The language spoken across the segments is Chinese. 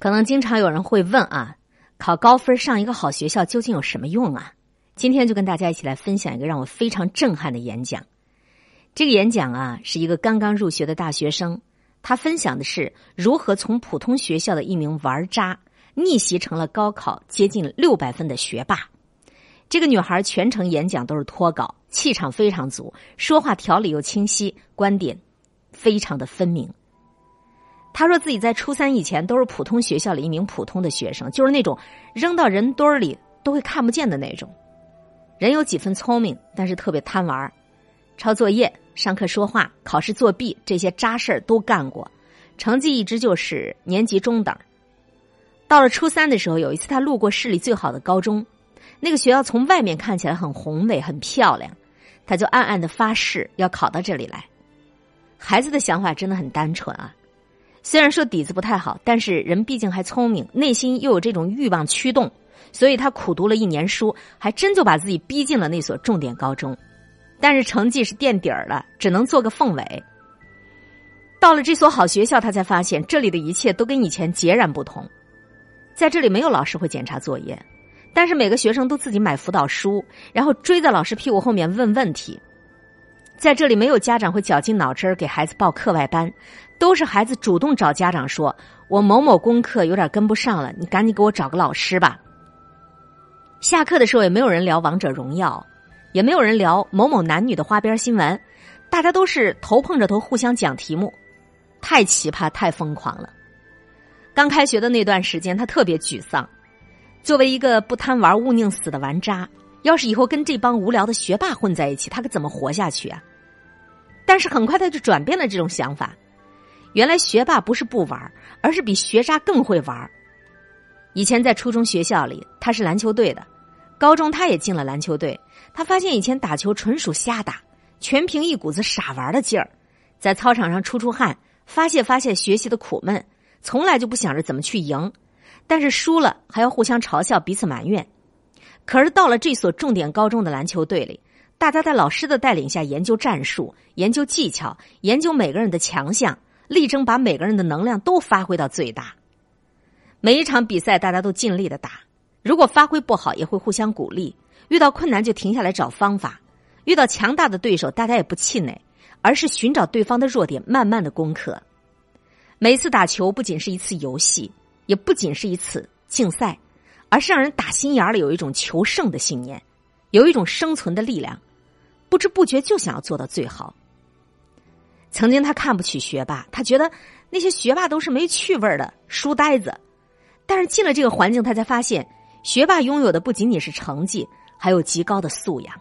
可能经常有人会问啊，考高分上一个好学校究竟有什么用啊？今天就跟大家一起来分享一个让我非常震撼的演讲。这个演讲啊，是一个刚刚入学的大学生，他分享的是如何从普通学校的一名玩渣逆袭成了高考接近六百分的学霸。这个女孩全程演讲都是脱稿，气场非常足，说话条理又清晰，观点非常的分明。他说自己在初三以前都是普通学校里一名普通的学生，就是那种扔到人堆里都会看不见的那种。人有几分聪明，但是特别贪玩，抄作业、上课说话、考试作弊这些渣事儿都干过，成绩一直就是年级中等。到了初三的时候，有一次他路过市里最好的高中，那个学校从外面看起来很宏伟、很漂亮，他就暗暗的发誓要考到这里来。孩子的想法真的很单纯啊。虽然说底子不太好，但是人毕竟还聪明，内心又有这种欲望驱动，所以他苦读了一年书，还真就把自己逼进了那所重点高中。但是成绩是垫底儿了，只能做个凤尾。到了这所好学校，他才发现这里的一切都跟以前截然不同。在这里没有老师会检查作业，但是每个学生都自己买辅导书，然后追在老师屁股后面问问题。在这里没有家长会绞尽脑汁给孩子报课外班。都是孩子主动找家长说：“我某某功课有点跟不上了，你赶紧给我找个老师吧。”下课的时候也没有人聊王者荣耀，也没有人聊某某男女的花边新闻，大家都是头碰着头互相讲题目，太奇葩，太疯狂了。刚开学的那段时间，他特别沮丧。作为一个不贪玩、勿宁死的玩渣，要是以后跟这帮无聊的学霸混在一起，他可怎么活下去啊？但是很快他就转变了这种想法。原来学霸不是不玩，而是比学渣更会玩。以前在初中学校里，他是篮球队的；高中他也进了篮球队。他发现以前打球纯属瞎打，全凭一股子傻玩的劲儿，在操场上出出汗，发泄发泄学习的苦闷，从来就不想着怎么去赢。但是输了还要互相嘲笑，彼此埋怨。可是到了这所重点高中的篮球队里，大家在老师的带领下研究战术、研究技巧、研究每个人的强项。力争把每个人的能量都发挥到最大。每一场比赛，大家都尽力的打。如果发挥不好，也会互相鼓励。遇到困难就停下来找方法。遇到强大的对手，大家也不气馁，而是寻找对方的弱点，慢慢的攻克。每次打球不仅是一次游戏，也不仅是一次竞赛，而是让人打心眼里有一种求胜的信念，有一种生存的力量，不知不觉就想要做到最好。曾经他看不起学霸，他觉得那些学霸都是没趣味的书呆子。但是进了这个环境，他才发现，学霸拥有的不仅仅是成绩，还有极高的素养。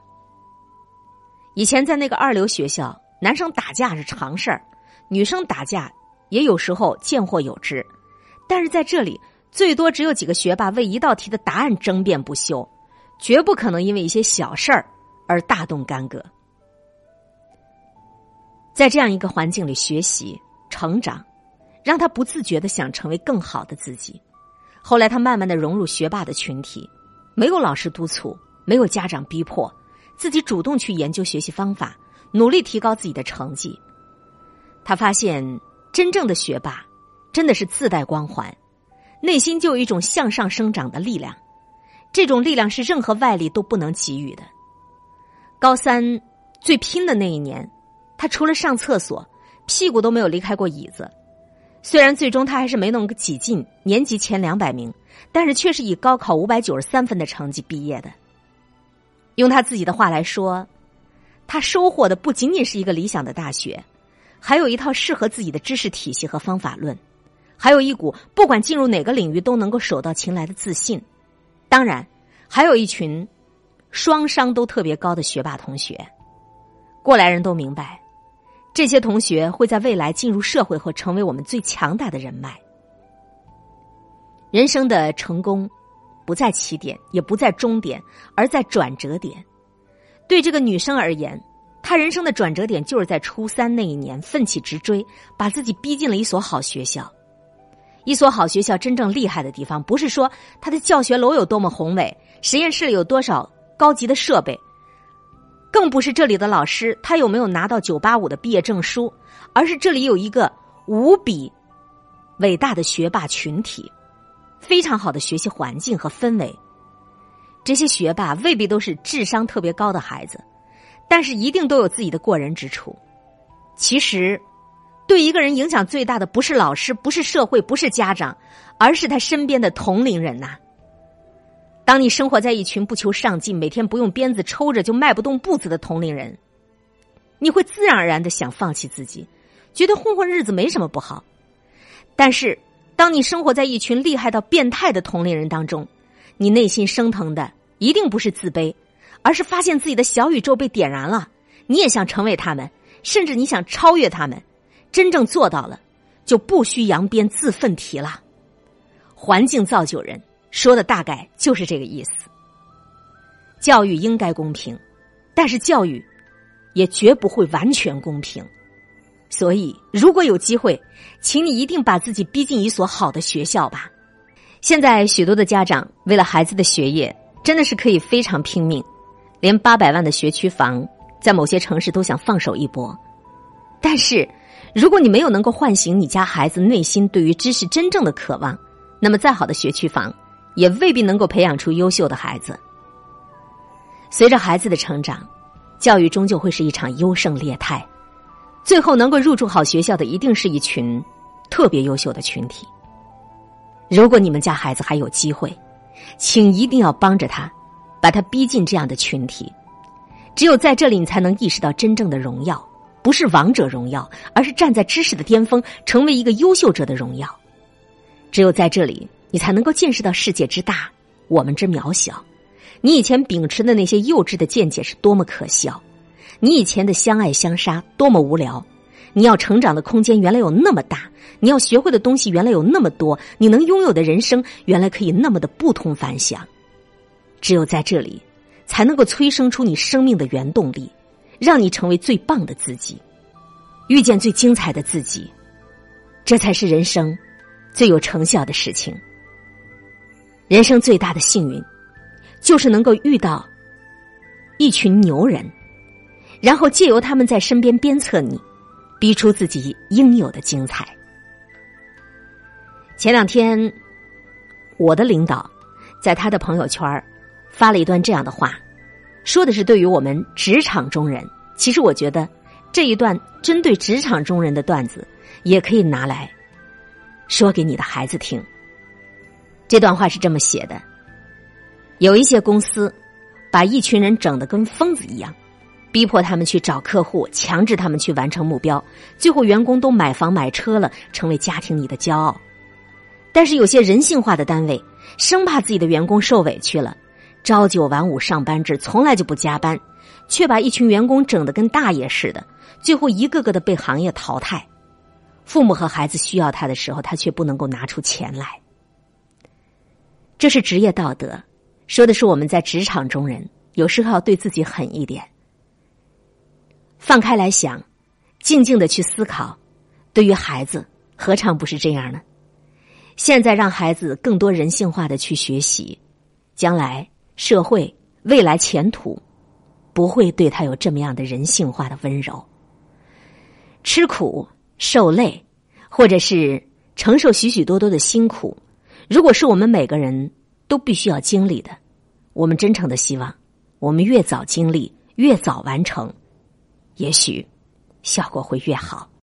以前在那个二流学校，男生打架是常事儿，女生打架也有时候见或有之。但是在这里，最多只有几个学霸为一道题的答案争辩不休，绝不可能因为一些小事儿而大动干戈。在这样一个环境里学习成长，让他不自觉的想成为更好的自己。后来他慢慢的融入学霸的群体，没有老师督促，没有家长逼迫，自己主动去研究学习方法，努力提高自己的成绩。他发现真正的学霸真的是自带光环，内心就有一种向上生长的力量，这种力量是任何外力都不能给予的。高三最拼的那一年。他除了上厕所，屁股都没有离开过椅子。虽然最终他还是没能挤进年级前两百名，但是却是以高考五百九十三分的成绩毕业的。用他自己的话来说，他收获的不仅仅是一个理想的大学，还有一套适合自己的知识体系和方法论，还有一股不管进入哪个领域都能够手到擒来的自信。当然，还有一群双商都特别高的学霸同学。过来人都明白。这些同学会在未来进入社会后，成为我们最强大的人脉。人生的成功，不在起点，也不在终点，而在转折点。对这个女生而言，她人生的转折点就是在初三那一年，奋起直追，把自己逼进了一所好学校。一所好学校真正厉害的地方，不是说它的教学楼有多么宏伟，实验室里有多少高级的设备。更不是这里的老师他有没有拿到九八五的毕业证书，而是这里有一个无比伟大的学霸群体，非常好的学习环境和氛围。这些学霸未必都是智商特别高的孩子，但是一定都有自己的过人之处。其实，对一个人影响最大的不是老师，不是社会，不是家长，而是他身边的同龄人呐。当你生活在一群不求上进、每天不用鞭子抽着就迈不动步子的同龄人，你会自然而然的想放弃自己，觉得混混日子没什么不好。但是，当你生活在一群厉害到变态的同龄人当中，你内心升腾的一定不是自卑，而是发现自己的小宇宙被点燃了。你也想成为他们，甚至你想超越他们。真正做到了，就不需扬鞭自奋蹄了。环境造就人，说的大概就是这个意思。教育应该公平，但是教育也绝不会完全公平。所以，如果有机会，请你一定把自己逼进一所好的学校吧。现在许多的家长为了孩子的学业，真的是可以非常拼命，连八百万的学区房，在某些城市都想放手一搏。但是，如果你没有能够唤醒你家孩子内心对于知识真正的渴望，那么再好的学区房，也未必能够培养出优秀的孩子。随着孩子的成长，教育终究会是一场优胜劣汰，最后能够入住好学校的，一定是一群特别优秀的群体。如果你们家孩子还有机会，请一定要帮着他，把他逼进这样的群体。只有在这里，你才能意识到真正的荣耀，不是王者荣耀，而是站在知识的巅峰，成为一个优秀者的荣耀。只有在这里，你才能够见识到世界之大，我们之渺小。你以前秉持的那些幼稚的见解是多么可笑，你以前的相爱相杀多么无聊。你要成长的空间原来有那么大。你要学会的东西原来有那么多，你能拥有的人生原来可以那么的不同凡响。只有在这里，才能够催生出你生命的原动力，让你成为最棒的自己，遇见最精彩的自己。这才是人生最有成效的事情。人生最大的幸运，就是能够遇到一群牛人，然后借由他们在身边鞭策你，逼出自己应有的精彩。前两天，我的领导在他的朋友圈发了一段这样的话，说的是对于我们职场中人。其实我觉得这一段针对职场中人的段子，也可以拿来说给你的孩子听。这段话是这么写的：有一些公司把一群人整的跟疯子一样，逼迫他们去找客户，强制他们去完成目标，最后员工都买房买车了，成为家庭里的骄傲。但是有些人性化的单位，生怕自己的员工受委屈了，朝九晚五上班制，从来就不加班，却把一群员工整得跟大爷似的，最后一个个的被行业淘汰。父母和孩子需要他的时候，他却不能够拿出钱来。这是职业道德，说的是我们在职场中人，有时候要对自己狠一点，放开来想，静静的去思考，对于孩子，何尝不是这样呢？现在让孩子更多人性化的去学习，将来社会未来前途不会对他有这么样的人性化的温柔。吃苦受累，或者是承受许许多多的辛苦，如果是我们每个人都必须要经历的，我们真诚的希望，我们越早经历，越早完成，也许效果会越好。